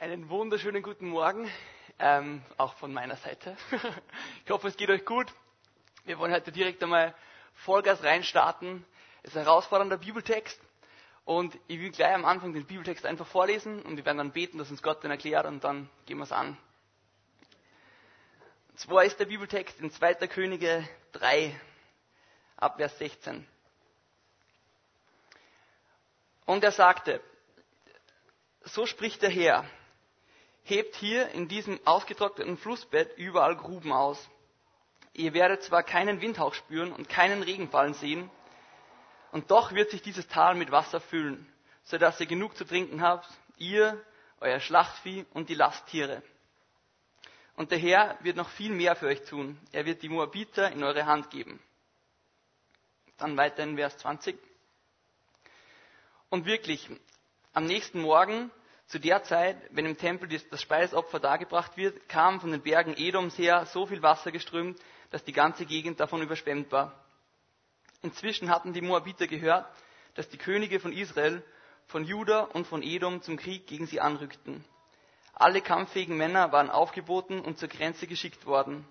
Einen wunderschönen guten Morgen, ähm, auch von meiner Seite. ich hoffe, es geht euch gut. Wir wollen heute direkt einmal Vollgas reinstarten. Es ist ein herausfordernder Bibeltext und ich will gleich am Anfang den Bibeltext einfach vorlesen und wir werden dann beten, dass uns Gott den erklärt und dann gehen wir es an. Und zwar ist der Bibeltext in 2. Könige 3, ab Vers 16. Und er sagte, so spricht der Herr, hebt hier in diesem ausgetrockneten Flussbett überall Gruben aus. Ihr werdet zwar keinen Windhauch spüren und keinen Regenfallen sehen, und doch wird sich dieses Tal mit Wasser füllen, so dass ihr genug zu trinken habt, ihr, euer Schlachtvieh und die Lasttiere. Und der Herr wird noch viel mehr für euch tun. Er wird die Moabiter in eure Hand geben. Dann weiter in Vers 20. Und wirklich, am nächsten Morgen zu der Zeit, wenn im Tempel das Speisopfer dargebracht wird, kam von den Bergen Edoms her so viel Wasser geströmt, dass die ganze Gegend davon überschwemmt war. Inzwischen hatten die Moabiter gehört, dass die Könige von Israel, von Juda und von Edom zum Krieg gegen sie anrückten. Alle kampffähigen Männer waren aufgeboten und zur Grenze geschickt worden.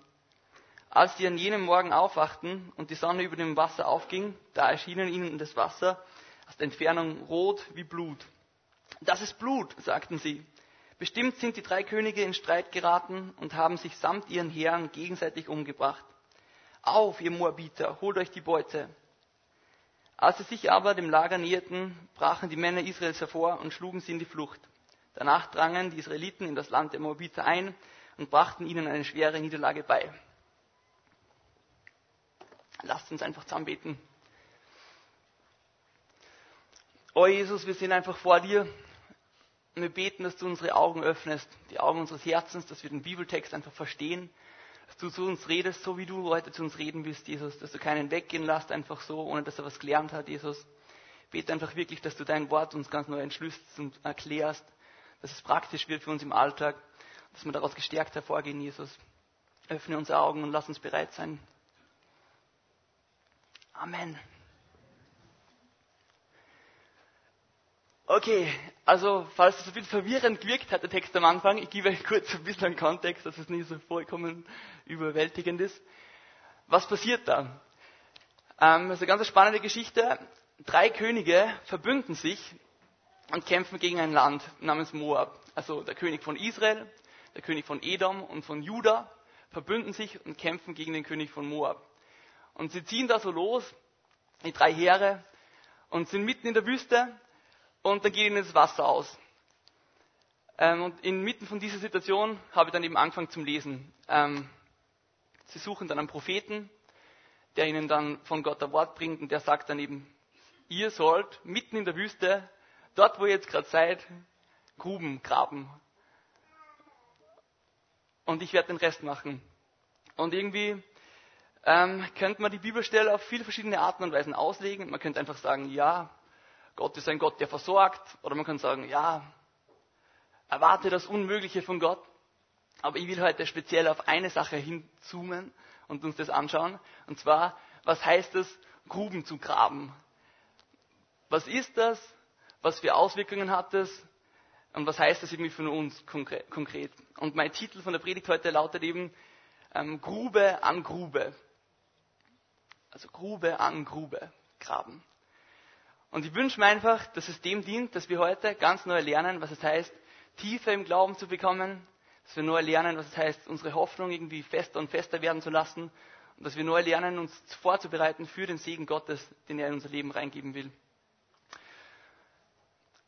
Als sie an jenem Morgen aufwachten und die Sonne über dem Wasser aufging, da erschienen ihnen das Wasser aus der Entfernung rot wie Blut. Das ist Blut, sagten sie. Bestimmt sind die drei Könige in Streit geraten und haben sich samt ihren Heeren gegenseitig umgebracht. Auf, ihr Moabiter, holt euch die Beute. Als sie sich aber dem Lager näherten, brachen die Männer Israels hervor und schlugen sie in die Flucht. Danach drangen die Israeliten in das Land der Moabiter ein und brachten ihnen eine schwere Niederlage bei. Lasst uns einfach zusammen beten. Oh Jesus, wir sind einfach vor dir und wir beten, dass du unsere Augen öffnest, die Augen unseres Herzens, dass wir den Bibeltext einfach verstehen, dass du zu uns redest, so wie du heute zu uns reden willst, Jesus, dass du keinen weggehen lässt, einfach so, ohne dass er was gelernt hat, Jesus. Ich bete einfach wirklich, dass du dein Wort uns ganz neu entschlüsselst und erklärst, dass es praktisch wird für uns im Alltag, dass wir daraus gestärkt hervorgehen, Jesus. Öffne unsere Augen und lass uns bereit sein. Amen. Okay, also falls es ein bisschen verwirrend gewirkt hat, der Text am Anfang, ich gebe euch kurz ein bisschen einen Kontext, dass es nicht so vollkommen überwältigend ist. Was passiert da? Ähm, das ist eine ganz spannende Geschichte. Drei Könige verbünden sich und kämpfen gegen ein Land namens Moab. Also der König von Israel, der König von Edom und von Juda verbünden sich und kämpfen gegen den König von Moab. Und sie ziehen da so los, die drei Heere, und sind mitten in der Wüste und dann geht ihnen das Wasser aus. Ähm, und inmitten von dieser Situation habe ich dann eben angefangen zum Lesen. Ähm, sie suchen dann einen Propheten, der ihnen dann von Gott ein Wort bringt und der sagt dann eben, ihr sollt mitten in der Wüste, dort wo ihr jetzt gerade seid, Gruben graben. Und ich werde den Rest machen. Und irgendwie ähm, könnte man die Bibelstelle auf viele verschiedene Arten und Weisen auslegen. Man könnte einfach sagen, ja, Gott ist ein Gott, der versorgt. Oder man kann sagen, ja, erwarte das Unmögliche von Gott. Aber ich will heute speziell auf eine Sache hinzoomen und uns das anschauen. Und zwar, was heißt es, Gruben zu graben? Was ist das? Was für Auswirkungen hat es? Und was heißt das irgendwie für uns konkret? Und mein Titel von der Predigt heute lautet eben ähm, Grube an Grube. Also Grube an Grube graben. Und ich wünsche mir einfach, dass es dem dient, dass wir heute ganz neu lernen, was es heißt, tiefer im Glauben zu bekommen, dass wir neu lernen, was es heißt, unsere Hoffnung irgendwie fester und fester werden zu lassen und dass wir neu lernen, uns vorzubereiten für den Segen Gottes, den er in unser Leben reingeben will.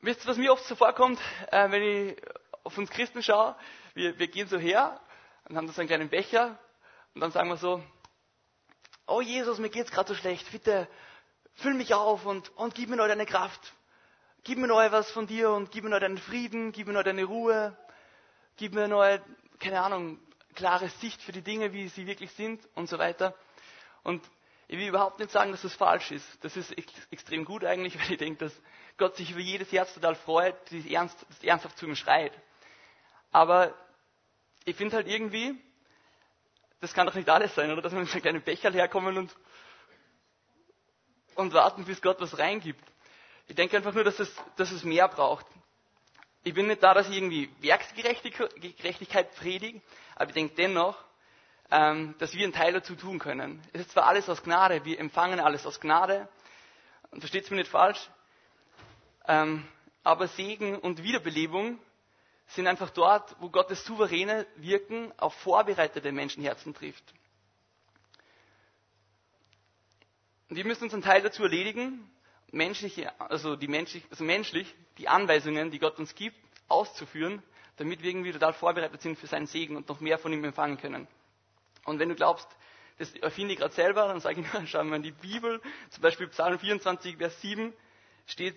Wisst ihr, was mir oft so vorkommt, äh, wenn ich auf uns Christen schaue? Wir, wir gehen so her und haben so einen kleinen Becher und dann sagen wir so, oh Jesus, mir geht's gerade so schlecht, bitte füll mich auf und, und gib mir neu deine Kraft. Gib mir neu was von dir und gib mir neu deinen Frieden, gib mir neu deine Ruhe, gib mir neu, keine Ahnung, klare Sicht für die Dinge, wie sie wirklich sind und so weiter. Und ich will überhaupt nicht sagen, dass das falsch ist. Das ist extrem gut eigentlich, weil ich denke, dass Gott sich über jedes Herz total freut, das, ernst, das ernsthaft zu ihm schreit. Aber ich finde halt irgendwie, das kann doch nicht alles sein, oder? Dass wir mit einem kleinen Becher herkommen und und warten, bis Gott was reingibt. Ich denke einfach nur, dass es, dass es mehr braucht. ich bin nicht da, dass ich irgendwie Werksgerechtigkeit predige, aber ich denke dennoch, ähm, dass wir einen Teil dazu tun können. Es ist zwar alles aus Gnade, wir empfangen alles aus Gnade, und versteht es mir nicht falsch, ähm, aber Segen und Wiederbelebung sind einfach dort, wo Gottes souveräne Wirken auf vorbereitete Menschenherzen trifft. Und wir müssen uns einen Teil dazu erledigen, menschliche, also, die menschlich, also menschlich die Anweisungen, die Gott uns gibt, auszuführen, damit wir irgendwie total vorbereitet sind für seinen Segen und noch mehr von ihm empfangen können. Und wenn du glaubst, das erfinde ich gerade selber, dann sage ich, schau mal in die Bibel, zum Beispiel Psalm 24, Vers 7 steht,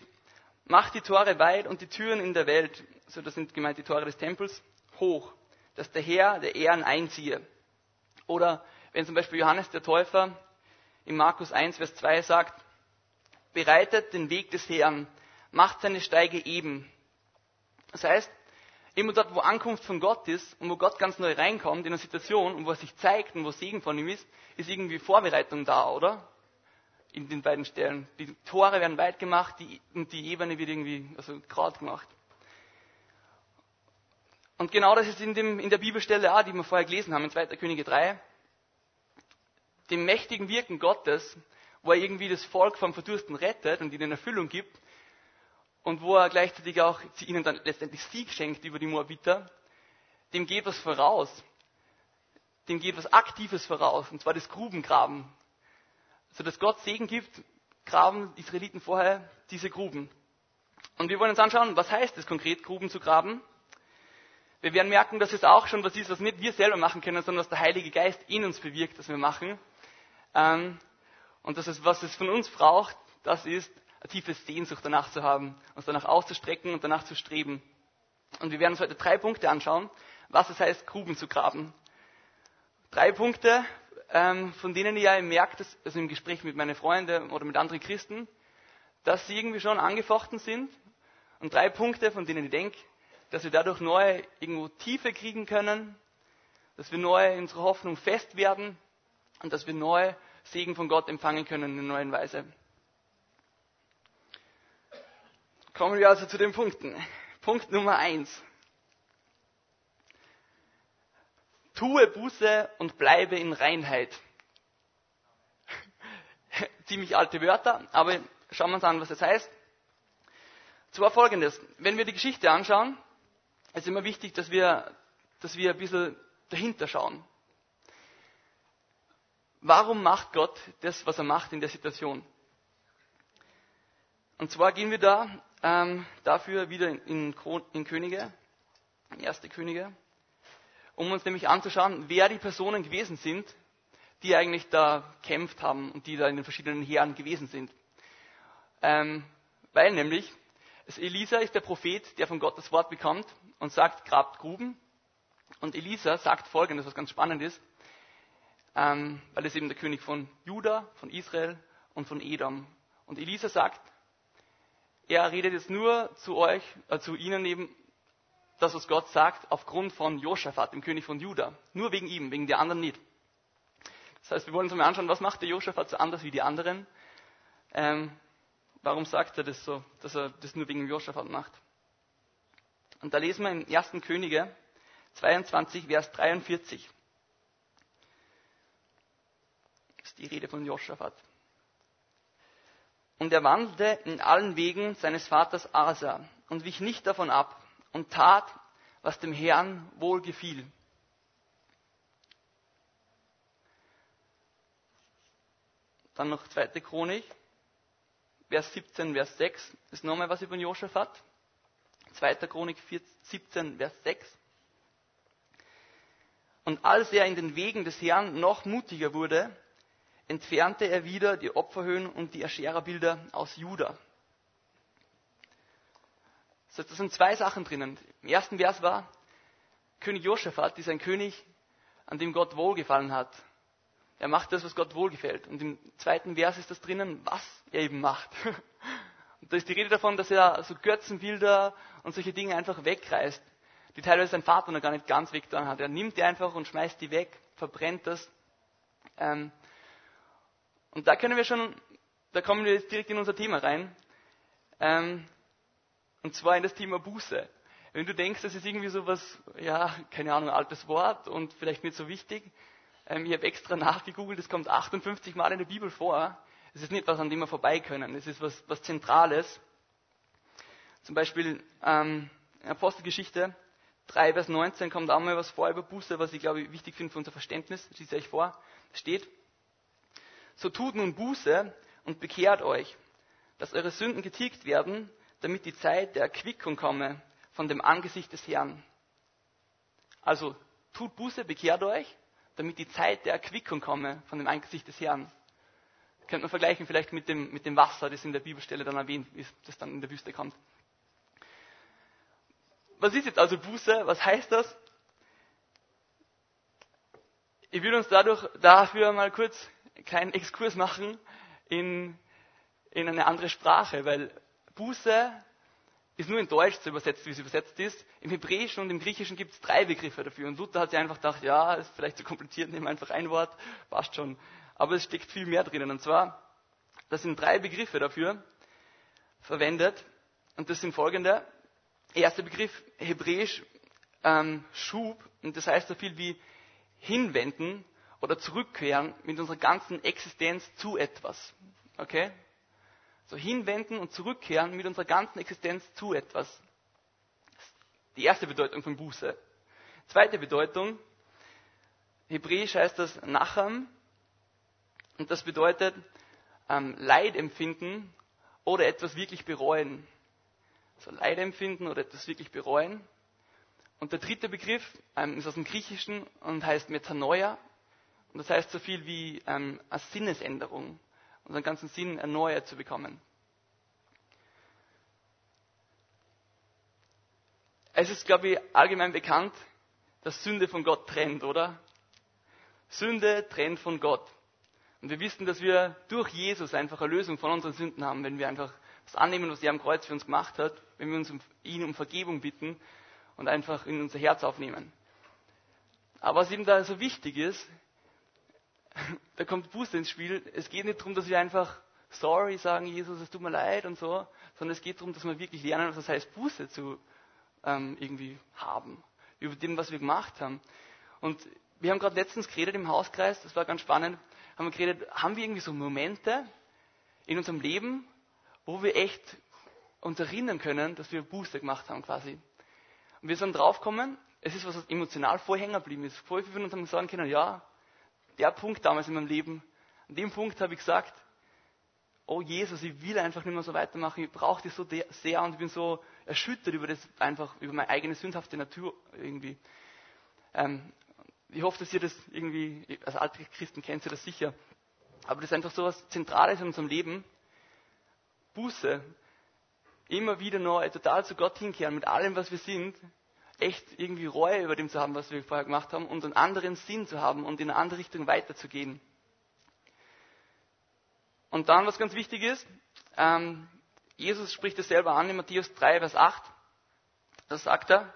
macht die Tore weit und die Türen in der Welt, so das sind gemeint die Tore des Tempels, hoch, dass der Herr der Ehren einziehe. Oder wenn zum Beispiel Johannes der Täufer in Markus 1, Vers 2 sagt, bereitet den Weg des Herrn, macht seine Steige eben. Das heißt, immer dort, wo Ankunft von Gott ist und wo Gott ganz neu reinkommt in eine Situation und wo er sich zeigt und wo Segen von ihm ist, ist irgendwie Vorbereitung da, oder? In den beiden Stellen. Die Tore werden weit gemacht die, und die Ebene wird irgendwie also gerade gemacht. Und genau das ist in, dem, in der Bibelstelle auch, die wir vorher gelesen haben, in 2. Könige 3. Dem mächtigen Wirken Gottes, wo er irgendwie das Volk vom Verdursten rettet und ihnen Erfüllung gibt, und wo er gleichzeitig auch ihnen dann letztendlich Sieg schenkt über die Moabiter, dem geht was voraus. Dem geht was Aktives voraus, und zwar das Grubengraben. Also, dass Gott Segen gibt, graben die Israeliten vorher diese Gruben. Und wir wollen uns anschauen, was heißt es konkret, Gruben zu graben? Wir werden merken, dass es auch schon was ist, was nicht wir selber machen können, sondern was der Heilige Geist in uns bewirkt, dass wir machen. Ähm, und dass es, was es von uns braucht, das ist eine tiefe Sehnsucht danach zu haben, uns danach auszustrecken und danach zu streben. Und wir werden uns heute drei Punkte anschauen, was es heißt, Gruben zu graben. Drei Punkte, ähm, von denen ich ja merke, also im Gespräch mit meinen Freunden oder mit anderen Christen, dass sie irgendwie schon angefochten sind. Und drei Punkte, von denen ich denke, dass wir dadurch neue irgendwo Tiefe kriegen können, dass wir neu in unserer Hoffnung fest werden und dass wir neue Segen von Gott empfangen können in einer neuen Weise. Kommen wir also zu den Punkten. Punkt Nummer eins. Tue Buße und bleibe in Reinheit. Ziemlich alte Wörter, aber schauen wir uns an, was das heißt. Zwar folgendes. Wenn wir die Geschichte anschauen, ist immer wichtig, dass wir, dass wir ein bisschen dahinter schauen. Warum macht Gott das, was er macht in der Situation? Und zwar gehen wir da ähm, dafür wieder in, in Könige, in erste Könige, um uns nämlich anzuschauen, wer die Personen gewesen sind, die eigentlich da kämpft haben und die da in den verschiedenen Heeren gewesen sind. Ähm, weil nämlich, Elisa ist der Prophet, der von Gott das Wort bekommt und sagt, grabt Gruben. Und Elisa sagt folgendes, was ganz spannend ist, ähm, weil es eben der König von Juda, von Israel und von Edom. Und Elisa sagt, er redet jetzt nur zu euch, äh, zu ihnen eben, das, was Gott sagt, aufgrund von Josaphat, dem König von Juda. Nur wegen ihm, wegen der anderen nicht. Das heißt, wir wollen uns mal anschauen, was macht der Josaphat so anders wie die anderen? Ähm, warum sagt er das so, dass er das nur wegen Josaphat macht? Und da lesen wir im 1. Könige 22, Vers 43. Das die Rede von Josaphat. Und er wandelte in allen Wegen seines Vaters Asa und wich nicht davon ab und tat, was dem Herrn wohl gefiel. Dann noch zweite Chronik, Vers 17, Vers 6, ist nochmal was über Josaphat. Zweiter Chronik 17, Vers 6. Und als er in den Wegen des Herrn noch mutiger wurde, entfernte er wieder die Opferhöhen und die Aschera-Bilder aus Juda. Heißt, da sind zwei Sachen drinnen. Im ersten Vers war, König Josaphat ist ein König, an dem Gott wohlgefallen hat. Er macht das, was Gott wohlgefällt. Und im zweiten Vers ist das drinnen, was er eben macht. Und da ist die Rede davon, dass er so Götzenbilder und solche Dinge einfach wegreißt, die teilweise sein Vater noch gar nicht ganz weggetan hat. Er nimmt die einfach und schmeißt die weg, verbrennt das. Ähm, und da können wir schon, da kommen wir jetzt direkt in unser Thema rein. Ähm, und zwar in das Thema Buße. Wenn du denkst, das ist irgendwie so was, ja, keine Ahnung, altes Wort und vielleicht nicht so wichtig. Ähm, ich habe extra nachgegoogelt, es kommt 58 Mal in der Bibel vor. Es ist nicht was, an dem wir vorbei können. Es ist was, was Zentrales. Zum Beispiel ähm, Apostelgeschichte 3, Vers 19 kommt auch mal was vor über Buße, was ich glaube wichtig finde für unser Verständnis. Ich euch vor. Steht, so tut nun Buße und bekehrt euch, dass eure Sünden getilgt werden, damit die Zeit der Erquickung komme von dem Angesicht des Herrn. Also tut Buße, bekehrt euch, damit die Zeit der Erquickung komme von dem Angesicht des Herrn. Könnte man vergleichen vielleicht mit dem, mit dem Wasser, das in der Bibelstelle dann erwähnt ist, das dann in der Wüste kommt. Was ist jetzt also Buße? Was heißt das? Ich will uns dadurch, dafür mal kurz kleinen Exkurs machen in, in eine andere Sprache, weil Buße ist nur in Deutsch zu übersetzt, wie es übersetzt ist. Im Hebräischen und im Griechischen gibt es drei Begriffe dafür. Und Luther hat sich einfach gedacht, ja, ist vielleicht zu kompliziert, nehmen einfach ein Wort, passt schon. Aber es steckt viel mehr drinnen. Und zwar, das sind drei Begriffe dafür verwendet. Und das sind folgende. Erster Begriff, hebräisch, ähm, Schub. Und das heißt so viel wie hinwenden oder zurückkehren mit unserer ganzen Existenz zu etwas. Okay? So hinwenden und zurückkehren mit unserer ganzen Existenz zu etwas. Die erste Bedeutung von Buße. Zweite Bedeutung, hebräisch heißt das Nacham. Und das bedeutet ähm, Leid empfinden oder etwas wirklich bereuen. So Leid empfinden oder etwas wirklich bereuen. Und der dritte Begriff ähm, ist aus dem Griechischen und heißt Metanoia. Und das heißt so viel wie ähm, eine Sinnesänderung unseren ganzen Sinn erneuert zu bekommen. Es ist, glaube ich, allgemein bekannt, dass Sünde von Gott trennt, oder? Sünde trennt von Gott. Und wir wissen, dass wir durch Jesus einfach eine Lösung von unseren Sünden haben, wenn wir einfach das annehmen, was er am Kreuz für uns gemacht hat, wenn wir uns um, ihn um Vergebung bitten und einfach in unser Herz aufnehmen. Aber was eben da so wichtig ist, da kommt Buße ins Spiel. Es geht nicht darum, dass wir einfach sorry sagen, Jesus, es tut mir leid und so, sondern es geht darum, dass wir wirklich lernen, was es heißt, Buße zu ähm, irgendwie haben. Über dem, was wir gemacht haben. Und wir haben gerade letztens geredet im Hauskreis, das war ganz spannend, haben wir geredet, haben wir irgendwie so Momente in unserem Leben, wo wir echt uns erinnern können, dass wir Buße gemacht haben quasi. Und wir sind draufgekommen, es ist was, was emotional vorhängen geblieben ist. Voll viele von uns haben sagen können, ja, der Punkt damals in meinem Leben, an dem Punkt habe ich gesagt, oh Jesus, ich will einfach nicht mehr so weitermachen, ich brauche dich so sehr und ich bin so erschüttert über das einfach, über meine eigene sündhafte Natur irgendwie. Ähm, ich hoffe, dass ihr das irgendwie, als alte Christen kennt ihr das sicher, aber das ist einfach so was Zentrales in unserem Leben. Buße, immer wieder neu, total zu Gott hinkehren mit allem, was wir sind, echt irgendwie Reue über dem zu haben, was wir vorher gemacht haben und einen anderen Sinn zu haben und in eine andere Richtung weiterzugehen. Und dann, was ganz wichtig ist, ähm, Jesus spricht es selber an in Matthäus 3, Vers 8. Da sagt er,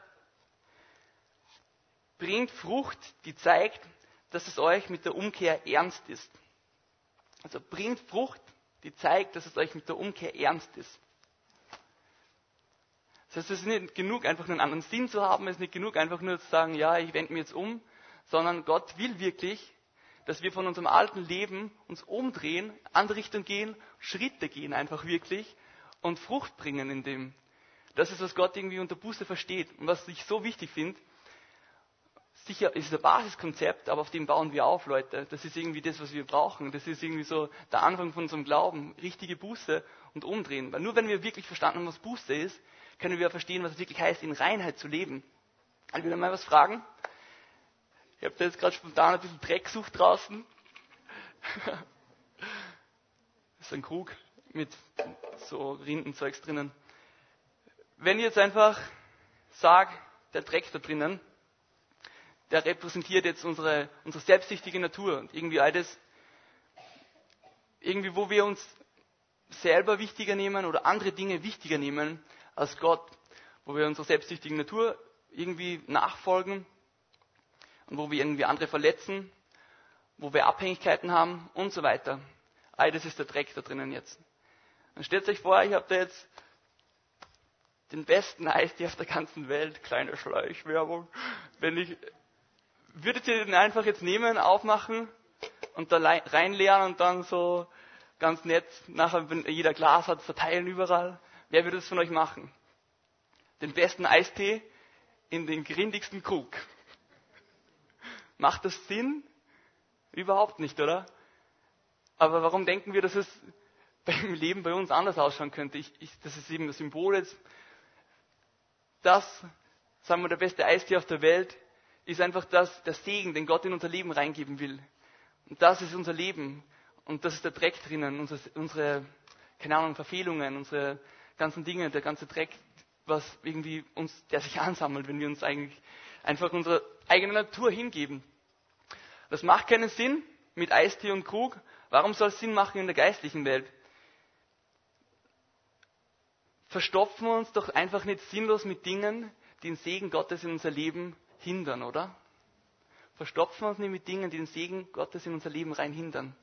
bringt Frucht, die zeigt, dass es euch mit der Umkehr ernst ist. Also bringt Frucht, die zeigt, dass es euch mit der Umkehr ernst ist. Das heißt, es ist nicht genug, einfach nur einen anderen Sinn zu haben, es ist nicht genug, einfach nur zu sagen, ja, ich wende mich jetzt um, sondern Gott will wirklich, dass wir von unserem alten Leben uns umdrehen, andere Richtung gehen, Schritte gehen einfach wirklich und Frucht bringen in dem. Das ist, was Gott irgendwie unter Buße versteht und was ich so wichtig finde. Sicher ist ein Basiskonzept, aber auf dem bauen wir auf, Leute. Das ist irgendwie das, was wir brauchen. Das ist irgendwie so der Anfang von unserem Glauben. Richtige Buße und umdrehen. Weil nur wenn wir wirklich verstanden haben, was Buße ist, können wir verstehen, was es wirklich heißt, in Reinheit zu leben. Ich will mal was fragen. Ich habe da jetzt gerade spontan ein bisschen Dreck gesucht draußen. das ist ein Krug mit so Rindenzeugs drinnen. Wenn ich jetzt einfach sage, der Dreck da drinnen, der repräsentiert jetzt unsere, unsere selbstsüchtige Natur und irgendwie alles, irgendwie wo wir uns selber wichtiger nehmen oder andere Dinge wichtiger nehmen als Gott, wo wir unserer selbstsüchtigen Natur irgendwie nachfolgen und wo wir irgendwie andere verletzen, wo wir Abhängigkeiten haben und so weiter. All das ist der Dreck da drinnen jetzt. Dann stellt euch vor, ich habe da jetzt den besten Eistee auf der ganzen Welt, kleine Schleichwerbung. Wenn ich, würdet ihr den einfach jetzt nehmen, aufmachen und da reinleeren und dann so ganz nett nachher, wenn jeder Glas hat, verteilen überall? Wer würde das von euch machen? Den besten Eistee in den grindigsten Krug. Macht das Sinn? Überhaupt nicht, oder? Aber warum denken wir, dass es beim Leben bei uns anders ausschauen könnte? Ich, ich, das ist eben das Symbol jetzt. Das, sagen wir, der beste Eistee auf der Welt, ist einfach das, der Segen, den Gott in unser Leben reingeben will. Und das ist unser Leben. Und das ist der Dreck drinnen, unsere, unsere keine Ahnung, Verfehlungen, unsere ganzen Dinge, der ganze Dreck, was irgendwie uns, der sich ansammelt, wenn wir uns eigentlich einfach unserer eigenen Natur hingeben. Das macht keinen Sinn mit Eistee und Krug. Warum soll es Sinn machen in der geistlichen Welt? Verstopfen wir uns doch einfach nicht sinnlos mit Dingen, die den Segen Gottes in unser Leben hindern, oder? Verstopfen wir uns nicht mit Dingen, die den Segen Gottes in unser Leben rein hindern.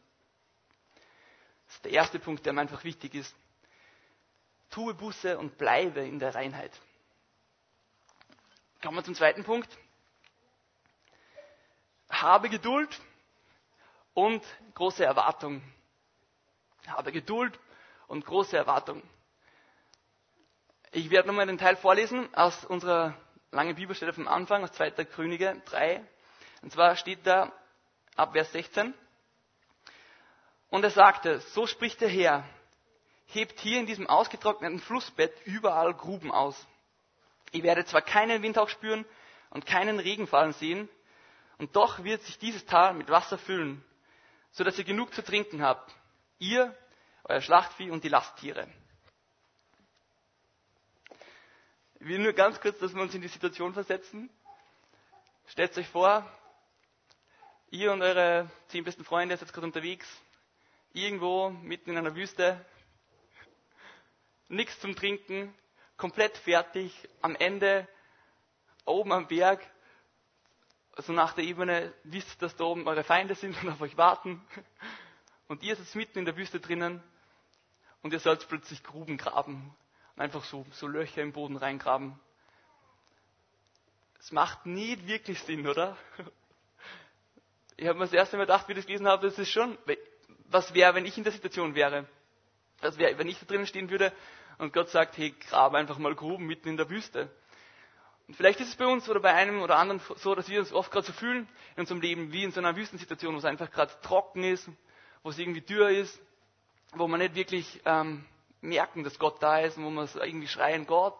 Das ist der erste Punkt, der mir einfach wichtig ist. Tue Buße und bleibe in der Reinheit. Kommen wir zum zweiten Punkt. Habe Geduld und große Erwartung. Habe Geduld und große Erwartung. Ich werde nochmal den Teil vorlesen aus unserer langen Bibelstelle vom Anfang, aus 2. Könige 3. Und zwar steht da ab Vers 16. Und er sagte, so spricht der Herr, hebt hier in diesem ausgetrockneten Flussbett überall Gruben aus. Ihr werdet zwar keinen Windhauch spüren und keinen Regen fallen sehen, und doch wird sich dieses Tal mit Wasser füllen, so dass ihr genug zu trinken habt. Ihr, euer Schlachtvieh und die Lasttiere. Ich will nur ganz kurz, dass wir uns in die Situation versetzen. Stellt euch vor, ihr und eure zehn besten Freunde seid gerade unterwegs, irgendwo mitten in einer Wüste, nichts zum Trinken, komplett fertig, am Ende oben am Berg, also nach der Ebene, wisst, dass da oben eure Feinde sind und auf euch warten. Und ihr sitzt mitten in der Wüste drinnen und ihr sollt plötzlich Gruben graben einfach so, so Löcher im Boden reingraben. Es macht nie wirklich Sinn, oder? Ich habe mir das erste Mal gedacht, wie ich das gelesen habe, das ist schon, was wäre, wenn ich in der Situation wäre? Was wäre, wenn ich da drinnen stehen würde und Gott sagt, hey, grab einfach mal Gruben mitten in der Wüste. Und vielleicht ist es bei uns oder bei einem oder anderen so, dass wir uns oft gerade so fühlen in unserem Leben wie in so einer Wüstensituation, wo es einfach gerade trocken ist, wo es irgendwie dürr ist, wo man nicht wirklich ähm, merken, dass Gott da ist und wo wir irgendwie schreien, Gott,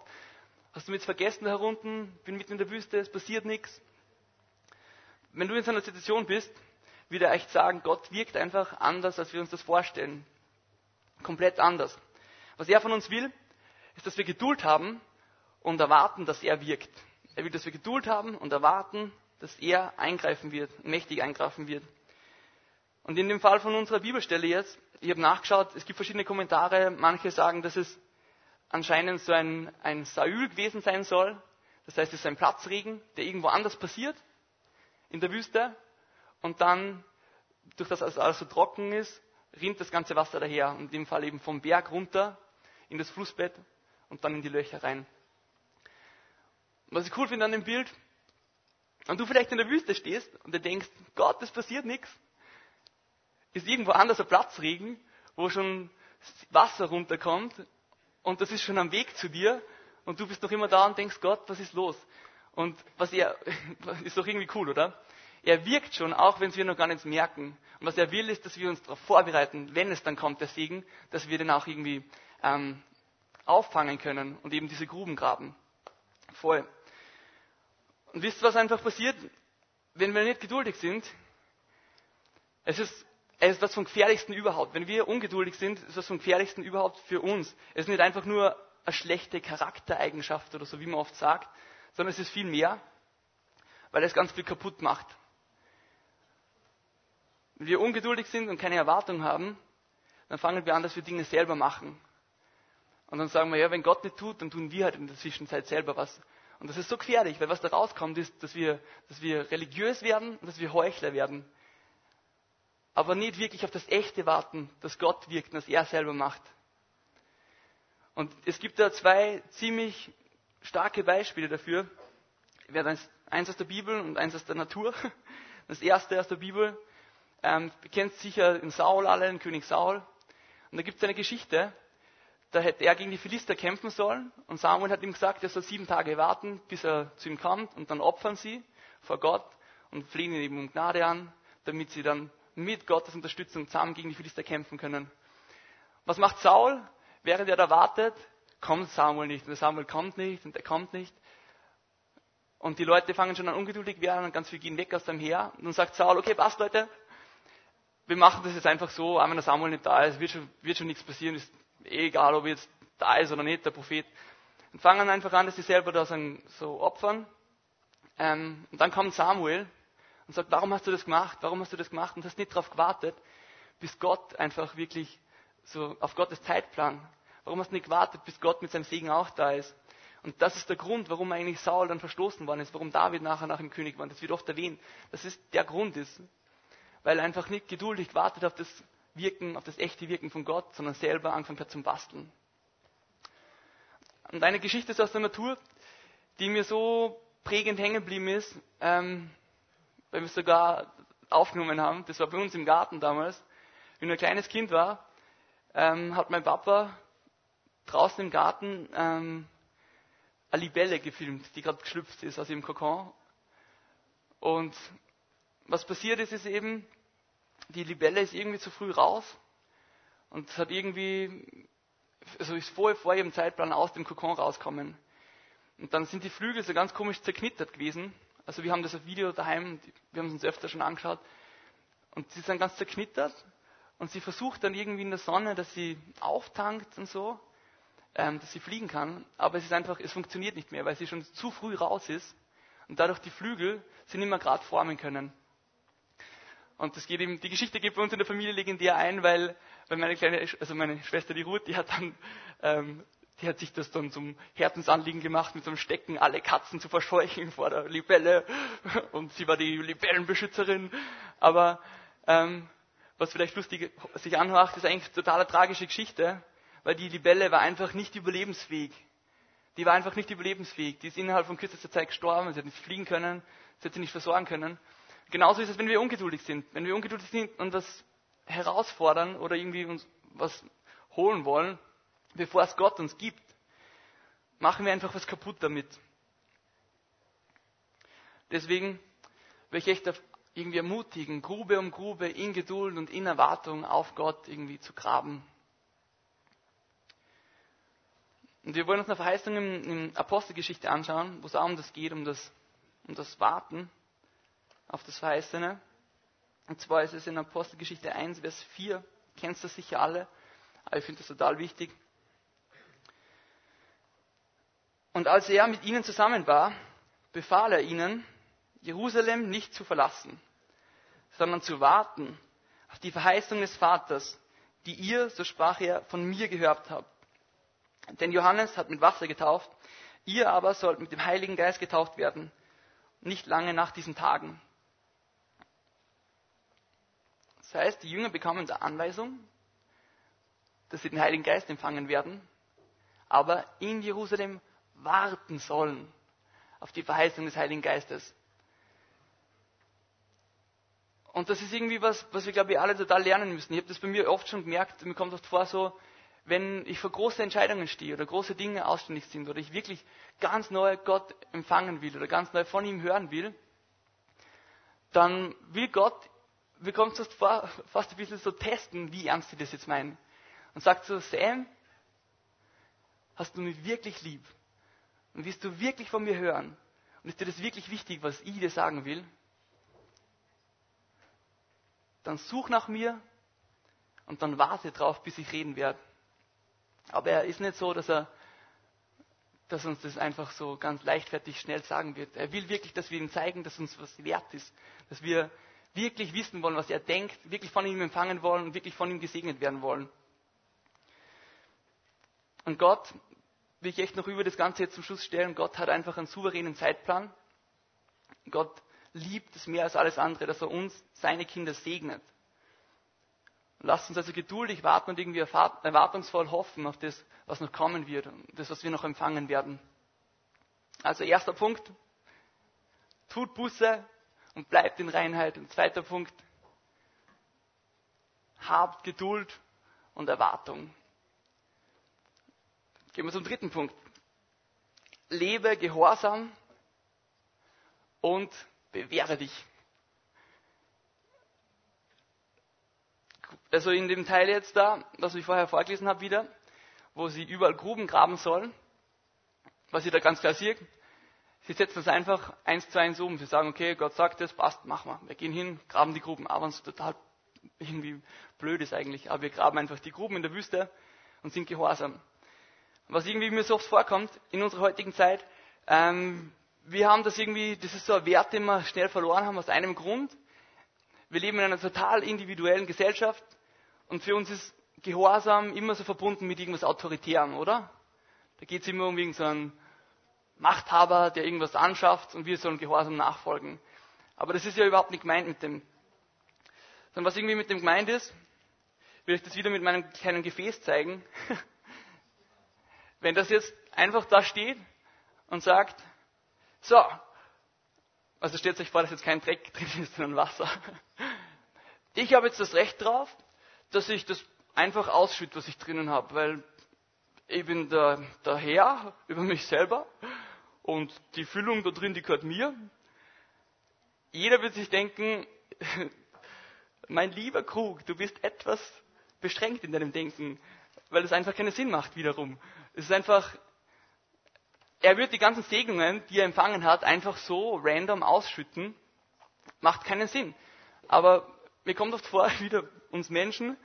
hast du mich jetzt vergessen da herunten, bin mitten in der Wüste, es passiert nichts. Wenn du in so einer Situation bist, würde ich echt sagen, Gott wirkt einfach anders, als wir uns das vorstellen. Komplett anders. Was er von uns will, ist, dass wir Geduld haben und erwarten, dass er wirkt. Er will, dass wir Geduld haben und erwarten, dass er eingreifen wird, mächtig eingreifen wird. Und in dem Fall von unserer Bibelstelle jetzt, ich habe nachgeschaut, es gibt verschiedene Kommentare. Manche sagen, dass es anscheinend so ein, ein Saül gewesen sein soll. Das heißt, es ist ein Platzregen, der irgendwo anders passiert, in der Wüste. Und dann, durch das es alles so trocken ist, rinnt das ganze Wasser daher. Und in dem Fall eben vom Berg runter in das Flussbett und dann in die Löcher rein. was ich cool finde an dem Bild, und du vielleicht in der Wüste stehst und du denkst, Gott, es passiert nichts ist irgendwo anders ein Platzregen, wo schon Wasser runterkommt und das ist schon am Weg zu dir und du bist noch immer da und denkst, Gott, was ist los? Und was er, ist doch irgendwie cool, oder? Er wirkt schon, auch wenn wir noch gar nichts merken. Und was er will, ist, dass wir uns darauf vorbereiten, wenn es dann kommt, der Segen, dass wir den auch irgendwie ähm, auffangen können und eben diese Gruben graben. Voll. Und wisst ihr, was einfach passiert, wenn wir nicht geduldig sind? Es ist es ist was vom Gefährlichsten überhaupt. Wenn wir ungeduldig sind, ist das vom Gefährlichsten überhaupt für uns. Es ist nicht einfach nur eine schlechte Charaktereigenschaft oder so, wie man oft sagt, sondern es ist viel mehr, weil es ganz viel kaputt macht. Wenn wir ungeduldig sind und keine Erwartung haben, dann fangen wir an, dass wir Dinge selber machen. Und dann sagen wir, ja, wenn Gott nicht tut, dann tun wir halt in der Zwischenzeit selber was. Und das ist so gefährlich, weil was da rauskommt, ist, dass wir, dass wir religiös werden und dass wir Heuchler werden aber nicht wirklich auf das Echte warten, dass Gott wirkt und dass er selber macht. Und es gibt da zwei ziemlich starke Beispiele dafür. Eins aus der Bibel und eins aus der Natur. Das erste aus der Bibel. Ähm, ihr kennt sicher den Saul alle, den König Saul. Und da gibt es eine Geschichte, da hätte er gegen die Philister kämpfen sollen. Und Samuel hat ihm gesagt, er soll sieben Tage warten, bis er zu ihm kommt. Und dann opfern sie vor Gott und flehen ihn eben um Gnade an, damit sie dann mit Gottes Unterstützung zusammen gegen die Philister kämpfen können. Was macht Saul? Während er da wartet, kommt Samuel nicht. Und der Samuel kommt nicht und er kommt nicht. Und die Leute fangen schon an ungeduldig werden und ganz viel gehen weg aus dem Heer. Und dann sagt Saul, okay, passt Leute, wir machen das jetzt einfach so, auch wenn der Samuel nicht da ist, wird schon, wird schon nichts passieren, ist egal, ob jetzt da ist oder nicht, der Prophet. Und fangen einfach an, dass sie selber da so opfern. Ähm, und dann kommt Samuel und sagt, warum hast du das gemacht? Warum hast du das gemacht? Und hast nicht darauf gewartet, bis Gott einfach wirklich so auf Gottes Zeitplan. Warum hast du nicht gewartet, bis Gott mit seinem Segen auch da ist? Und das ist der Grund, warum eigentlich Saul dann verstoßen worden ist, warum David nachher nach dem König war. Das wird oft erwähnt. Das ist der Grund ist, weil er einfach nicht geduldig gewartet auf das Wirken, auf das echte Wirken von Gott, sondern selber angefangen hat zum Basteln. Und eine Geschichte ist aus der Natur, die mir so prägend hängen geblieben ist, ähm, weil wir es sogar aufgenommen haben. Das war bei uns im Garten damals. Wenn ich ein kleines Kind war, ähm, hat mein Papa draußen im Garten ähm, eine Libelle gefilmt, die gerade geschlüpft ist aus ihrem Kokon. Und was passiert ist, ist eben, die Libelle ist irgendwie zu früh raus und hat irgendwie, also ist vorher vor ihrem Zeitplan aus dem Kokon rauskommen. Und dann sind die Flügel so ganz komisch zerknittert gewesen. Also wir haben das auf Video daheim, wir haben es uns öfter schon angeschaut. Und sie sind ganz zerknittert. Und sie versucht dann irgendwie in der Sonne, dass sie auftankt und so, ähm, dass sie fliegen kann. Aber es ist einfach, es funktioniert nicht mehr, weil sie schon zu früh raus ist. Und dadurch die Flügel sie nicht mehr gerade formen können. Und das geht eben, die Geschichte geht bei uns in der Familie legendär ein, weil, weil meine kleine, also meine Schwester, die Ruth, die hat dann, ähm, die hat sich das dann zum Herzensanliegen gemacht, mit so einem Stecken alle Katzen zu verscheuchen vor der Libelle. Und sie war die Libellenbeschützerin. Aber ähm, was vielleicht lustig sich anhört, ist eigentlich eine totale tragische Geschichte, weil die Libelle war einfach nicht überlebensfähig. Die war einfach nicht überlebensfähig. Die ist innerhalb von kürzester Zeit gestorben, sie hat nicht fliegen können, sie hat sie nicht versorgen können. Genauso ist es, wenn wir ungeduldig sind. Wenn wir ungeduldig sind und was herausfordern oder irgendwie uns was holen wollen, bevor es Gott uns gibt, machen wir einfach was kaputt damit. Deswegen will ich echt irgendwie ermutigen, Grube um Grube in Geduld und in Erwartung auf Gott irgendwie zu graben. Und wir wollen uns eine Verheißung in, in Apostelgeschichte anschauen, wo es auch um das geht, um das, um das Warten auf das Verheißene. Und zwar ist es in Apostelgeschichte 1, Vers 4. Kennst du sicher alle, aber ich finde das total wichtig. Und als er mit ihnen zusammen war, befahl er ihnen, Jerusalem nicht zu verlassen, sondern zu warten auf die Verheißung des Vaters, die ihr, so sprach er, von mir gehört habt. Denn Johannes hat mit Wasser getauft, ihr aber sollt mit dem Heiligen Geist getauft werden, nicht lange nach diesen Tagen. Das heißt, die Jünger bekommen die Anweisung, dass sie den Heiligen Geist empfangen werden, aber in Jerusalem warten sollen auf die Verheißung des Heiligen Geistes. Und das ist irgendwie was, was wir, glaube ich, alle total lernen müssen. Ich habe das bei mir oft schon gemerkt, mir kommt oft vor, so, wenn ich vor große Entscheidungen stehe oder große Dinge ausständig sind oder ich wirklich ganz neu Gott empfangen will oder ganz neu von ihm hören will, dann will Gott wir kommen fast, vor, fast ein bisschen so testen, wie ernst sie das jetzt meinen. Und sagt so, Sam, hast du mich wirklich lieb? Und willst du wirklich von mir hören? Und ist dir das wirklich wichtig, was ich dir sagen will? Dann such nach mir und dann warte drauf, bis ich reden werde. Aber er ist nicht so, dass er, dass uns das einfach so ganz leichtfertig schnell sagen wird. Er will wirklich, dass wir ihm zeigen, dass uns was wert ist, dass wir wirklich wissen wollen, was er denkt, wirklich von ihm empfangen wollen und wirklich von ihm gesegnet werden wollen. Und Gott, will ich echt noch über das Ganze jetzt zum Schluss stellen, Gott hat einfach einen souveränen Zeitplan. Gott liebt es mehr als alles andere, dass er uns, seine Kinder, segnet. Lasst uns also geduldig warten und irgendwie erwartungsvoll hoffen auf das, was noch kommen wird und das, was wir noch empfangen werden. Also erster Punkt, tut Buße und bleibt in Reinheit. Und zweiter Punkt, habt Geduld und Erwartung. Gehen wir zum dritten Punkt. Lebe gehorsam und bewähre dich. Also in dem Teil jetzt da, was ich vorher vorgelesen habe wieder, wo sie überall Gruben graben sollen, was ich da ganz klar sehe, sie setzen das einfach eins zu eins um. Sie sagen, okay, Gott sagt es, passt, machen wir. Wir gehen hin, graben die Gruben, aber es total irgendwie blöd ist eigentlich. Aber wir graben einfach die Gruben in der Wüste und sind gehorsam. Was irgendwie mir so oft vorkommt in unserer heutigen Zeit, ähm, wir haben das irgendwie, das ist so ein Wert, den wir schnell verloren haben aus einem Grund. Wir leben in einer total individuellen Gesellschaft und für uns ist Gehorsam immer so verbunden mit irgendwas Autoritärem, oder? Da geht es immer um irgendeinen so Machthaber, der irgendwas anschafft und wir sollen Gehorsam nachfolgen. Aber das ist ja überhaupt nicht gemeint mit dem. Sondern was irgendwie mit dem gemeint ist, will ich das wieder mit meinem kleinen Gefäß zeigen. Wenn das jetzt einfach da steht und sagt, so, also stellt euch vor, dass jetzt kein Dreck drin ist, sondern Wasser. Ich habe jetzt das Recht drauf, dass ich das einfach ausschütte, was ich drinnen habe, weil ich bin der, der Herr über mich selber und die Füllung da drin, die gehört mir. Jeder wird sich denken, mein lieber Krug, du bist etwas beschränkt in deinem Denken, weil es einfach keinen Sinn macht wiederum. Es ist einfach, er wird die ganzen Segnungen, die er empfangen hat, einfach so random ausschütten. Macht keinen Sinn. Aber mir kommt oft vor, wieder uns Menschen,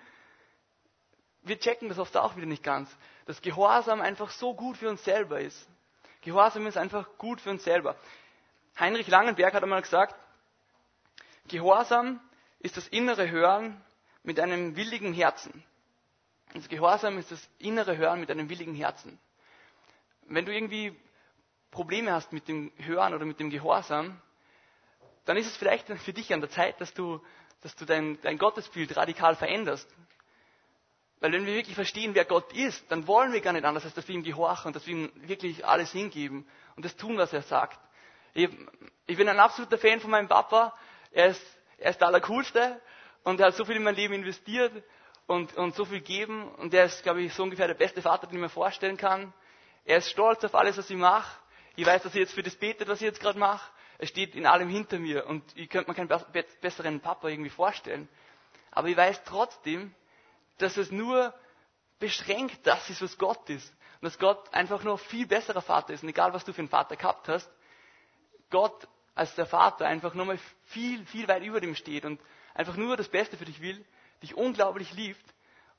wir checken das oft auch wieder nicht ganz, dass Gehorsam einfach so gut für uns selber ist. Gehorsam ist einfach gut für uns selber. Heinrich Langenberg hat einmal gesagt, Gehorsam ist das innere Hören mit einem willigen Herzen. Das Gehorsam ist das innere Hören mit einem willigen Herzen. Wenn du irgendwie Probleme hast mit dem Hören oder mit dem Gehorsam, dann ist es vielleicht für dich an der Zeit, dass du, dass du dein, dein Gottesbild radikal veränderst. Weil wenn wir wirklich verstehen, wer Gott ist, dann wollen wir gar nicht anders, als dass wir ihm gehorchen, dass wir ihm wirklich alles hingeben und das tun, was er sagt. Ich, ich bin ein absoluter Fan von meinem Papa. Er ist, er ist der Allercoolste und er hat so viel in mein Leben investiert und, und so viel gegeben und er ist, glaube ich, so ungefähr der beste Vater, den ich mir vorstellen kann. Er ist stolz auf alles, was ich mache. Ich weiß, dass er jetzt für das betet, was ich jetzt gerade mache. Er steht in allem hinter mir und ich könnte mir keinen besseren Papa irgendwie vorstellen. Aber ich weiß trotzdem, dass es nur beschränkt das ist, was Gott ist. Und dass Gott einfach nur viel besserer Vater ist. Und egal, was du für einen Vater gehabt hast, Gott als der Vater einfach nochmal viel, viel weit über dem steht und einfach nur das Beste für dich will, dich unglaublich liebt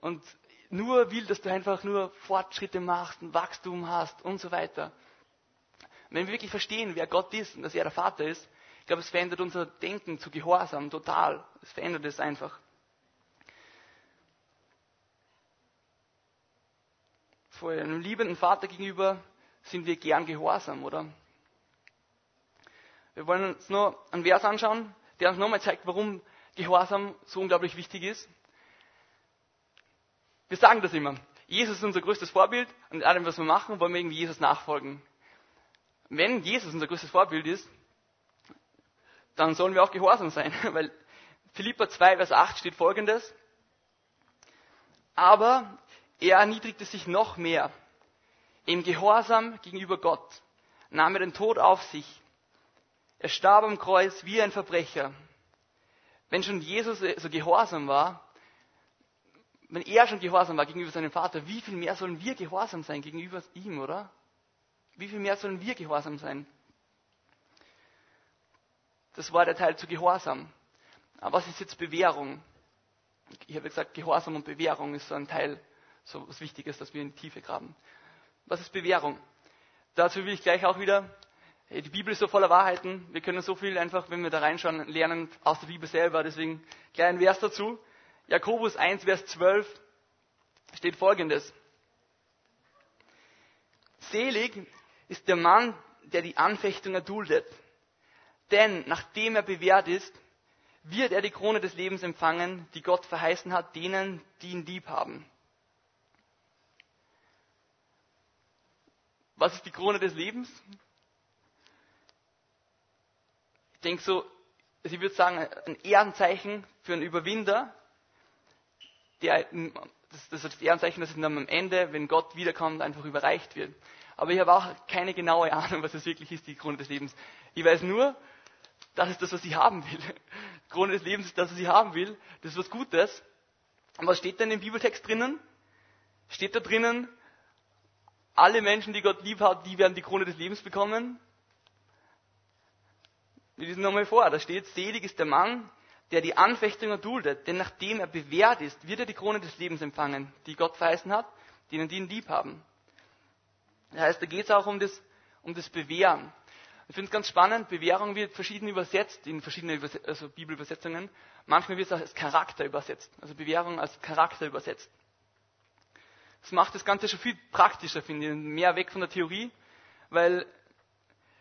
und nur will, dass du einfach nur Fortschritte machst, ein Wachstum hast und so weiter. Wenn wir wirklich verstehen, wer Gott ist und dass er der Vater ist, ich glaube, es verändert unser Denken zu Gehorsam total. Es verändert es einfach. Vor einem liebenden Vater gegenüber sind wir gern gehorsam, oder? Wir wollen uns nur einen Vers anschauen, der uns nochmal zeigt, warum Gehorsam so unglaublich wichtig ist. Wir sagen das immer. Jesus ist unser größtes Vorbild und in allem, was wir machen, wollen wir irgendwie Jesus nachfolgen. Wenn Jesus unser größtes Vorbild ist, dann sollen wir auch gehorsam sein, weil Philippa 2, Vers 8 steht folgendes. Aber er erniedrigte sich noch mehr. Im Gehorsam gegenüber Gott nahm er den Tod auf sich. Er starb am Kreuz wie ein Verbrecher. Wenn schon Jesus so gehorsam war, wenn er schon gehorsam war gegenüber seinem Vater, wie viel mehr sollen wir gehorsam sein gegenüber ihm, oder? Wie viel mehr sollen wir gehorsam sein? Das war der Teil zu Gehorsam. Aber was ist jetzt Bewährung? Ich habe gesagt, Gehorsam und Bewährung ist so ein Teil so was Wichtiges, dass wir in die Tiefe graben. Was ist Bewährung? Dazu will ich gleich auch wieder, die Bibel ist so voller Wahrheiten, wir können so viel einfach, wenn wir da reinschauen, lernen aus der Bibel selber. Deswegen gleich ein Vers dazu. Jakobus 1, Vers 12 steht folgendes. Selig ist der Mann, der die Anfechtung erduldet. Denn nachdem er bewährt ist, wird er die Krone des Lebens empfangen, die Gott verheißen hat, denen, die ihn lieb haben. Was ist die Krone des Lebens? Ich denke so, also ich würde sagen, ein Ehrenzeichen für einen Überwinder, der, das, das ist das Ehrenzeichen, das dann am Ende, wenn Gott wiederkommt, einfach überreicht wird. Aber ich habe auch keine genaue Ahnung, was es wirklich ist, die Krone des Lebens. Ich weiß nur, das ist das, was ich haben will. Die Krone des Lebens ist das, was ich haben will. Das ist was Gutes. Und was steht denn im Bibeltext drinnen? Steht da drinnen, alle Menschen, die Gott lieb hat, die werden die Krone des Lebens bekommen? Wir lesen nochmal vor, da steht, selig ist der Mann, der die Anfechtung erduldet, denn nachdem er bewährt ist, wird er die Krone des Lebens empfangen, die Gott verheißen hat, denen die ihn lieb haben. Das heißt, da geht es auch um das, um das Bewähren. Ich finde es ganz spannend, Bewährung wird verschieden übersetzt in verschiedenen also Bibelübersetzungen. Manchmal wird es auch als Charakter übersetzt, also Bewährung als Charakter übersetzt. Das macht das Ganze schon viel praktischer, finde ich, mehr weg von der Theorie, weil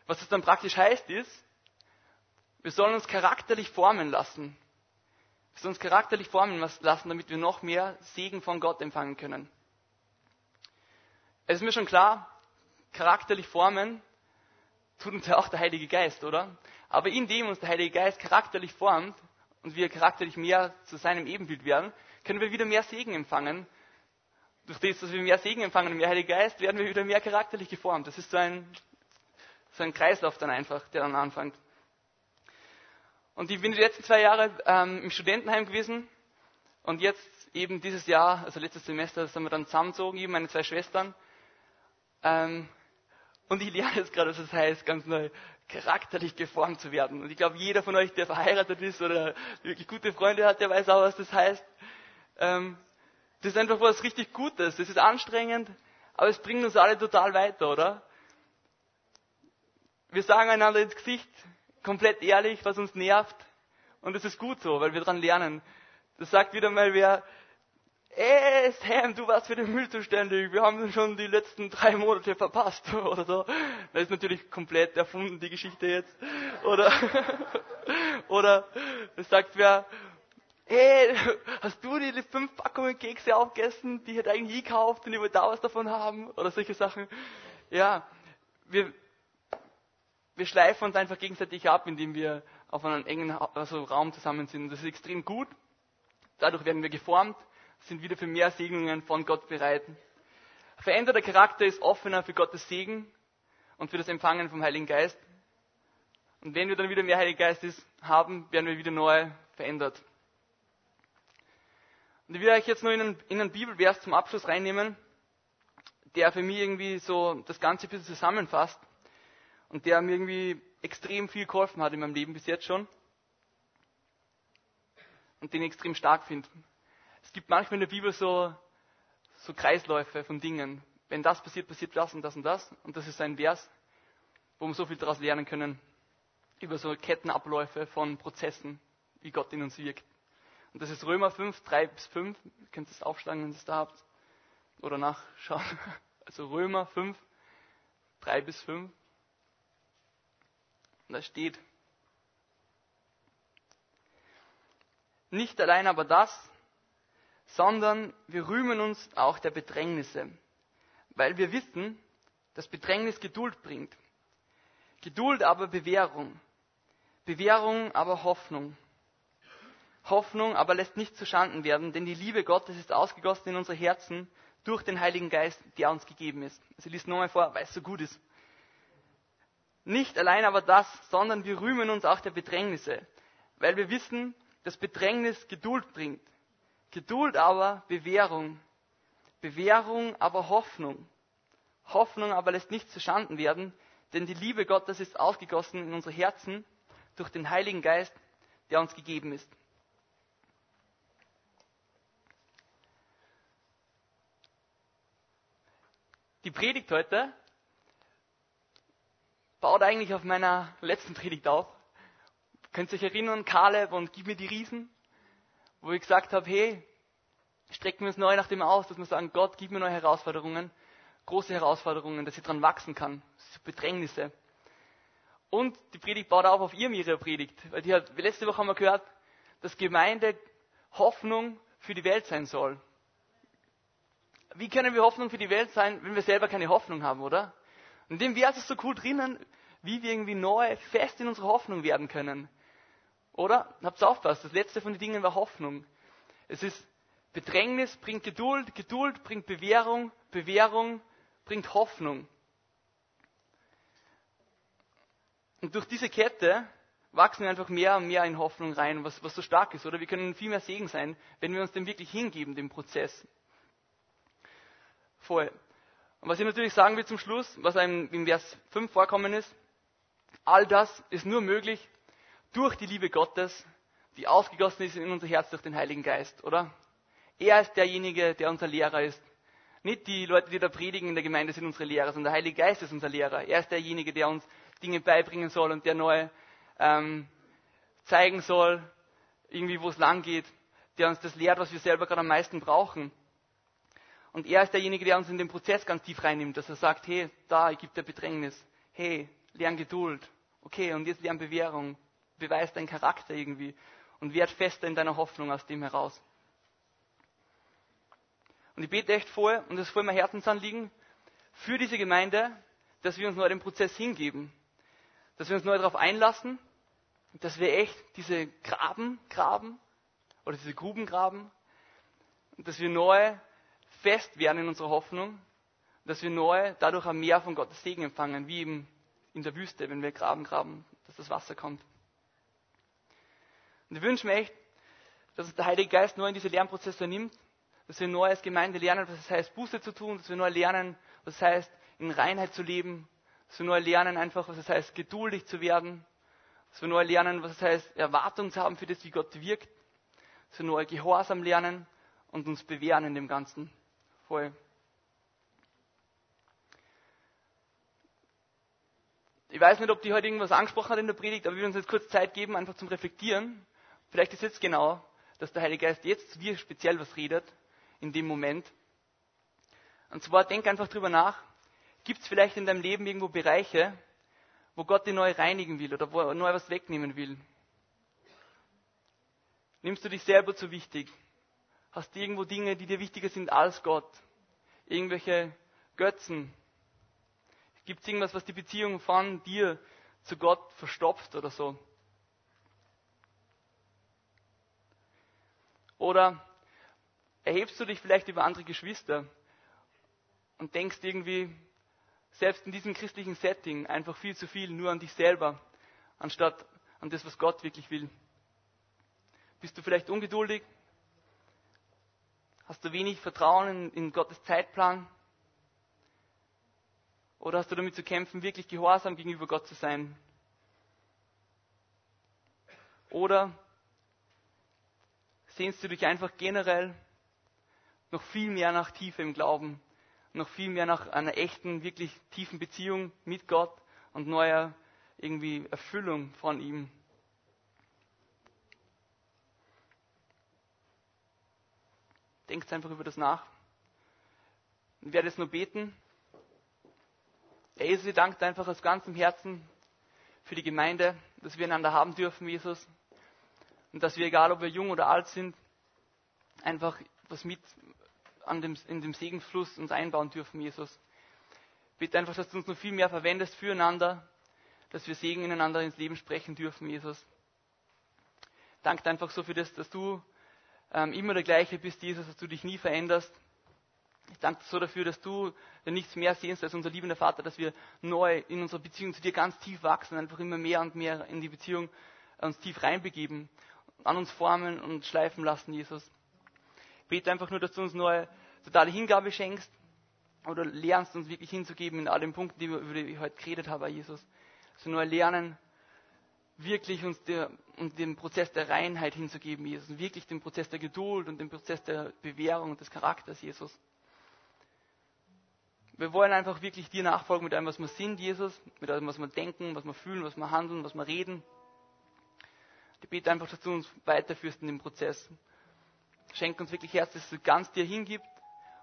was es dann praktisch heißt ist, wir sollen uns charakterlich formen lassen. Wir sollen uns charakterlich formen lassen, damit wir noch mehr Segen von Gott empfangen können. Es ist mir schon klar, charakterlich formen tut uns ja auch der Heilige Geist, oder? Aber indem uns der Heilige Geist charakterlich formt und wir charakterlich mehr zu seinem Ebenbild werden, können wir wieder mehr Segen empfangen. Durch das, dass wir mehr Segen empfangen und mehr Heilige Geist, werden wir wieder mehr charakterlich geformt. Das ist so ein, so ein Kreislauf dann einfach, der dann anfängt. Und ich bin die letzten zwei Jahre ähm, im Studentenheim gewesen und jetzt eben dieses Jahr, also letztes Semester, sind wir dann zusammengezogen, eben meine zwei Schwestern. Ähm, und ich lerne jetzt gerade, was es heißt, ganz neu charakterlich geformt zu werden. Und ich glaube, jeder von euch, der verheiratet ist oder wirklich gute Freunde hat, der weiß auch, was das heißt. Ähm, das ist einfach was richtig Gutes. Das ist anstrengend, aber es bringt uns alle total weiter, oder? Wir sagen einander ins Gesicht, komplett ehrlich, was uns nervt. Und das ist gut so, weil wir daran lernen. Das sagt wieder mal wer, ey Sam, du warst für den Müll zuständig, wir haben schon die letzten drei Monate verpasst oder so. Das ist natürlich komplett erfunden, die Geschichte jetzt. Oder, oder es sagt wer, hey, hast du die fünf Packungen Kekse aufgegessen, die hätte eigentlich ich gekauft und ich wollte da was davon haben? Oder solche Sachen. Ja, wir, wir schleifen uns einfach gegenseitig ab, indem wir auf einem engen also Raum zusammen sind. Das ist extrem gut. Dadurch werden wir geformt, sind wieder für mehr Segnungen von Gott bereit. Veränderter Charakter ist offener für Gottes Segen und für das Empfangen vom Heiligen Geist. Und wenn wir dann wieder mehr Heiligen Geist haben, werden wir wieder neu verändert. Und ich will euch jetzt nur in einen, in einen Bibelvers zum Abschluss reinnehmen, der für mich irgendwie so das Ganze ein bisschen zusammenfasst und der mir irgendwie extrem viel geholfen hat in meinem Leben bis jetzt schon und den ich extrem stark finde. Es gibt manchmal in der Bibel so, so Kreisläufe von Dingen. Wenn das passiert, passiert das und das und das. Und das ist ein Vers, wo wir so viel daraus lernen können über so Kettenabläufe von Prozessen, wie Gott in uns wirkt. Und das ist Römer 5, 3 bis 5. Ihr könnt es aufschlagen, wenn ihr es da habt. Oder nachschauen. Also Römer 5, 3 bis 5. Und da steht, nicht allein aber das, sondern wir rühmen uns auch der Bedrängnisse, weil wir wissen, dass Bedrängnis Geduld bringt. Geduld aber Bewährung. Bewährung aber Hoffnung. Hoffnung aber lässt nicht zu Schanden werden, denn die Liebe Gottes ist ausgegossen in unsere Herzen durch den Heiligen Geist, der uns gegeben ist. Also liest nochmal vor, weil es so gut ist. Nicht allein aber das, sondern wir rühmen uns auch der Bedrängnisse, weil wir wissen, dass Bedrängnis Geduld bringt. Geduld aber Bewährung. Bewährung aber Hoffnung. Hoffnung aber lässt nicht zu Schanden werden, denn die Liebe Gottes ist ausgegossen in unsere Herzen durch den Heiligen Geist, der uns gegeben ist. Die Predigt heute baut eigentlich auf meiner letzten Predigt auf. Könnt ihr euch erinnern, Kaleb und Gib mir die Riesen? Wo ich gesagt habe, hey, strecken wir uns neu nach dem aus, dass wir sagen, Gott, gib mir neue Herausforderungen, große Herausforderungen, dass ich dran wachsen kann, Bedrängnisse. Und die Predigt baut auch auf ihrem ihre Predigt, weil die hat, letzte Woche haben wir gehört, dass Gemeinde Hoffnung für die Welt sein soll. Wie können wir Hoffnung für die Welt sein, wenn wir selber keine Hoffnung haben, oder? Und dem wäre es so cool drinnen, wie wir irgendwie neu fest in unserer Hoffnung werden können. Oder? Habt aufpasst, das letzte von den Dingen war Hoffnung. Es ist Bedrängnis bringt Geduld, Geduld bringt Bewährung, Bewährung bringt Hoffnung. Und durch diese Kette wachsen wir einfach mehr und mehr in Hoffnung rein, was, was so stark ist. Oder wir können viel mehr Segen sein, wenn wir uns dem wirklich hingeben, dem Prozess. Voll. Und was ich natürlich sagen will zum Schluss, was einem in Vers 5 vorkommen ist, all das ist nur möglich durch die Liebe Gottes, die ausgegossen ist in unser Herz durch den Heiligen Geist, oder? Er ist derjenige, der unser Lehrer ist. Nicht die Leute, die da predigen in der Gemeinde, sind unsere Lehrer, sondern der Heilige Geist ist unser Lehrer. Er ist derjenige, der uns Dinge beibringen soll und der neu ähm, zeigen soll, irgendwie wo es lang geht, der uns das lehrt, was wir selber gerade am meisten brauchen. Und er ist derjenige, der uns in den Prozess ganz tief reinnimmt, dass er sagt, hey, da gibt er Bedrängnis. Hey, lern Geduld. Okay, und jetzt lern Bewährung. Beweis deinen Charakter irgendwie. Und werd fester in deiner Hoffnung aus dem heraus. Und ich bete echt vor, und das ist voll mein Herzensanliegen, für diese Gemeinde, dass wir uns neu dem Prozess hingeben. Dass wir uns neu darauf einlassen, dass wir echt diese Graben graben, oder diese Gruben graben, dass wir neu fest werden in unserer Hoffnung, dass wir neu dadurch ein Meer von Gottes Segen empfangen, wie eben in der Wüste, wenn wir graben, graben, dass das Wasser kommt. Und ich wünsche mir echt, dass es der Heilige Geist neu in diese Lernprozesse nimmt, dass wir neu als Gemeinde lernen, was es heißt, Buße zu tun, dass wir neu lernen, was es heißt, in Reinheit zu leben, dass wir neu lernen, einfach, was es heißt, geduldig zu werden, dass wir neu lernen, was es heißt, Erwartung zu haben für das, wie Gott wirkt, dass wir neu Gehorsam lernen und uns bewähren in dem Ganzen. Voll. Ich weiß nicht, ob die heute irgendwas angesprochen hat in der Predigt, aber wir uns jetzt kurz Zeit geben, einfach zum Reflektieren. Vielleicht ist jetzt genau, dass der Heilige Geist jetzt wie speziell was redet, in dem Moment. Und zwar denk einfach drüber nach. Gibt es vielleicht in deinem Leben irgendwo Bereiche, wo Gott dich neu reinigen will oder wo er neu was wegnehmen will? Nimmst du dich selber zu wichtig? Hast du irgendwo Dinge, die dir wichtiger sind als Gott? Irgendwelche Götzen? Gibt es irgendwas, was die Beziehung von dir zu Gott verstopft oder so? Oder erhebst du dich vielleicht über andere Geschwister und denkst irgendwie, selbst in diesem christlichen Setting, einfach viel zu viel nur an dich selber, anstatt an das, was Gott wirklich will? Bist du vielleicht ungeduldig? Hast du wenig Vertrauen in, in Gottes Zeitplan? Oder hast du damit zu kämpfen, wirklich gehorsam gegenüber Gott zu sein? Oder sehnst du dich einfach generell noch viel mehr nach Tiefe im Glauben, noch viel mehr nach einer echten, wirklich tiefen Beziehung mit Gott und neuer irgendwie Erfüllung von ihm? Denkt einfach über das nach. Ich werde jetzt nur beten. Herr Jesus, ich danke dir einfach aus ganzem Herzen für die Gemeinde, dass wir einander haben dürfen, Jesus. Und dass wir, egal ob wir jung oder alt sind, einfach was mit an dem, in dem Segensfluss uns einbauen dürfen, Jesus. Bitte einfach, dass du uns noch viel mehr verwendest füreinander, dass wir Segen ineinander ins Leben sprechen dürfen, Jesus. Danke einfach so für das, dass du ähm, immer der gleiche bist, Jesus, dass du dich nie veränderst. Ich danke dir so dafür, dass du nichts mehr sehnst als unser liebender Vater, dass wir neu in unserer Beziehung zu dir ganz tief wachsen, einfach immer mehr und mehr in die Beziehung uns tief reinbegeben, an uns formen und schleifen lassen, Jesus. Ich bete einfach nur, dass du uns neue totale Hingabe schenkst oder lernst uns wirklich hinzugeben in all den Punkten, die wir, über die ich heute geredet habe, Jesus. Dass wir neu lernen, wirklich uns der, und den Prozess der Reinheit hinzugeben, Jesus. Und wirklich den Prozess der Geduld und den Prozess der Bewährung und des Charakters, Jesus. Wir wollen einfach wirklich dir nachfolgen mit allem, was wir sind, Jesus, mit allem, was wir denken, was wir fühlen, was wir handeln, was wir reden. Ich bete einfach, dass du uns weiterführst in dem Prozess. Schenk uns wirklich Herz, dass du ganz dir hingibt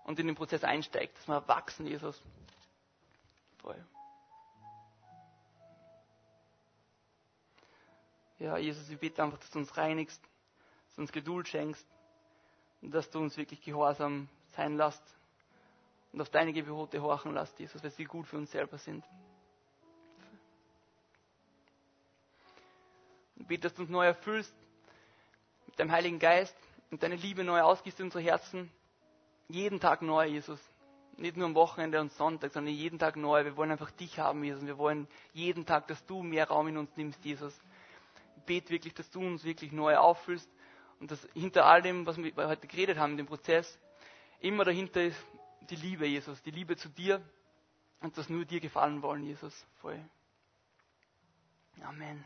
und in den Prozess einsteigt, dass wir wachsen, Jesus. Toll. Ja, Jesus, ich bitte einfach, dass du uns reinigst, du uns Geduld schenkst und dass du uns wirklich gehorsam sein lässt und auf deine Gebote horchen lässt, Jesus, weil sie gut für uns selber sind. Ich bete, dass du uns neu erfüllst mit deinem Heiligen Geist und deine Liebe neu ausgießt in unsere Herzen. Jeden Tag neu, Jesus. Nicht nur am Wochenende und Sonntag, sondern jeden Tag neu. Wir wollen einfach dich haben, Jesus. Wir wollen jeden Tag, dass du mehr Raum in uns nimmst, Jesus. Bete wirklich, dass du uns wirklich neu auffüllst und dass hinter all dem, was wir heute geredet haben, dem Prozess, immer dahinter ist die Liebe, Jesus. Die Liebe zu dir und dass nur dir gefallen wollen, Jesus. Voll. Amen.